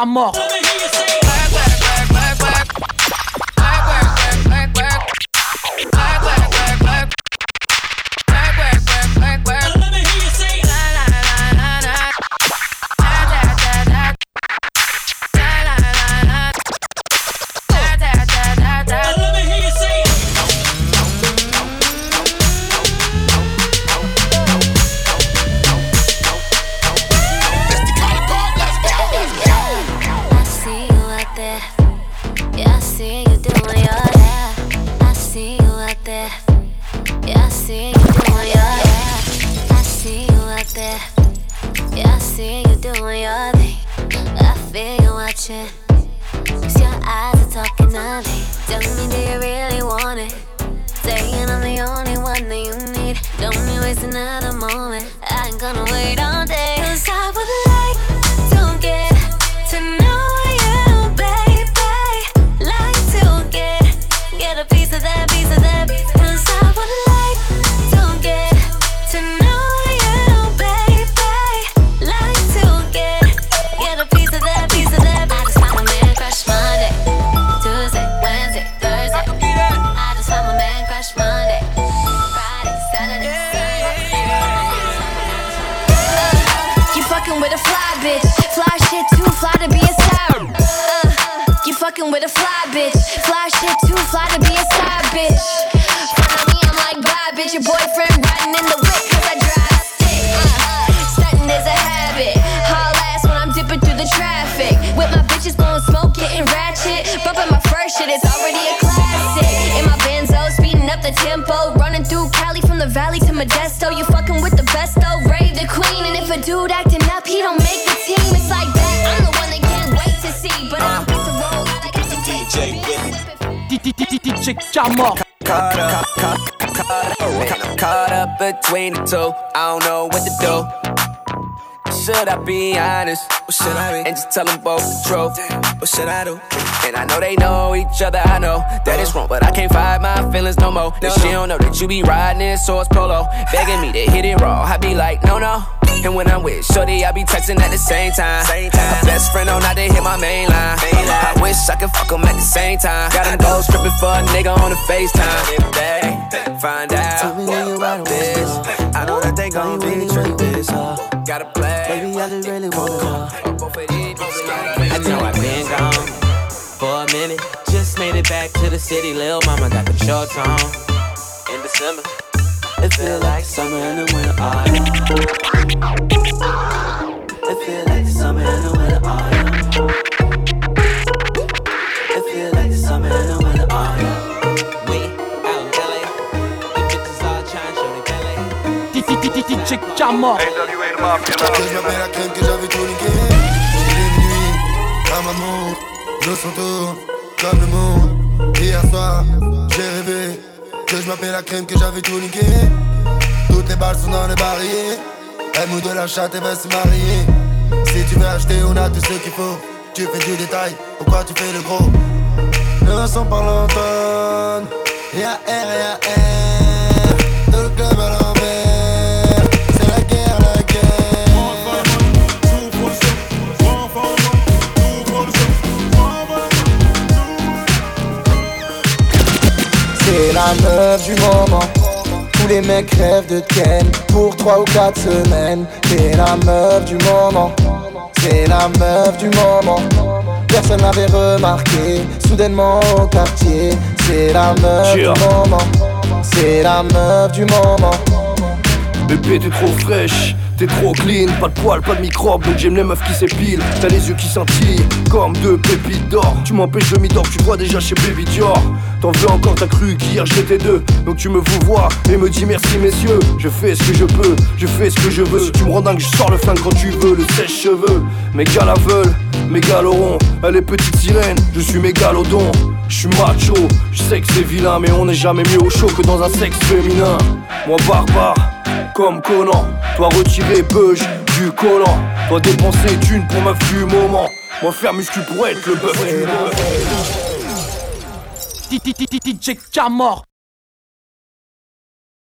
DJ Camor. There. Yeah, I see you doing your hair. I see you out there. Yeah, I see you doing your hair. I see you out there. Yeah, I see you doing your thing. I feel you watching. Cause your eyes are talking to me. Tell me, do you really want it? Saying I'm the only one that you need. Don't be wasting another moment. I ain't gonna wait all shit too fly to be a star. Uh, you fucking with a fly bitch. Fly shit too fly to be a side bitch. Of me, I'm like, bye, bitch. Your boyfriend riding in the whip cause I drive stick. Uh, stunting is a habit. Haul ass when I'm dipping through the traffic. With my bitches blowing smoke, getting ratchet. Bumping my first shit, it's already a classic. In my benzo, speeding up the tempo. Running through Cali from the valley to Modesto. You fucking with the best though, Ray the queen. And if a dude acting up, he don't make DJ Camor. Caught up, caught, caught, up between the two. I don't know what to do. Should I be honest? Should I be? And just tell them both the truth. What should I do? And I know they know each other. I know that it's wrong, but I can't fight my feelings no more. And she don't know that you be riding this horse polo, begging me to hit it raw. I be like, no, no. And when I'm with Shorty, I be texting at the same time. Same time. My best friend on not to hit my main line. I wish I could fuck fuck 'em at the same time. Got 'em go stripping for a nigga on the FaceTime. If they find out about this, I know that they gon' be tripping. Gotta play. Baby, I just really wanna know. Minute. Just made it back to the city. Lil' mama got the shorts on in December. It feel like summer in the winter autumn. It feel like summer in the winter autumn. It feel like summer in the winter autumn. We out in LA. The bitches all trying to show their belly. DJ Camor. Que je m'appelle la crème que j'avais tout niqué J'ai des nuits, comme amour Le son tourne, comme le monde. Hier soir, j'ai rêvé Que je m'appelle la crème que j'avais tout niqué. Toutes les balles sont dans les barilles Elle mouille de la chatte et va se marier. Si tu veux acheter, on a tout ce qu'il faut. Tu fais du détail, pourquoi tu fais le gros? Le son par l'automne Y'a R, y'a la meuf du moment. Tous les mecs rêvent de Ken pour 3 ou 4 semaines. C'est la meuf du moment. C'est la meuf du moment. Personne n'avait remarqué. Soudainement au quartier. C'est la meuf Yeah. du moment. C'est la meuf du moment. Bébé t'es trop fraîche, t'es trop clean, pas de poils, pas de microbes, donc j'aime les meufs qui s'épilent. T'as les yeux qui scintillent, comme deux pépites d'or. Tu m'empêches de m'y-dor, tu vois déjà chez Baby Dior. T'en veux encore, t'as cru qu'hier j'étais deux. Donc tu me vous vois et me dis merci messieurs. Je fais ce que je peux, je fais ce que je veux. Si tu me rends dingue, je sors le flingue quand tu veux. Le sèche-cheveux, mes gars mes gars. Elle est petite sirène, je suis mégalodon. Je suis macho, je sais que c'est vilain, mais on n'est jamais mieux au chaud que dans un sexe féminin. Moi barbare, comme Conan, toi retirer beuge du collant, toi dépenser d'une pour meuf du moment. Moi faire muscu pour être le bœuf. DJ Camor.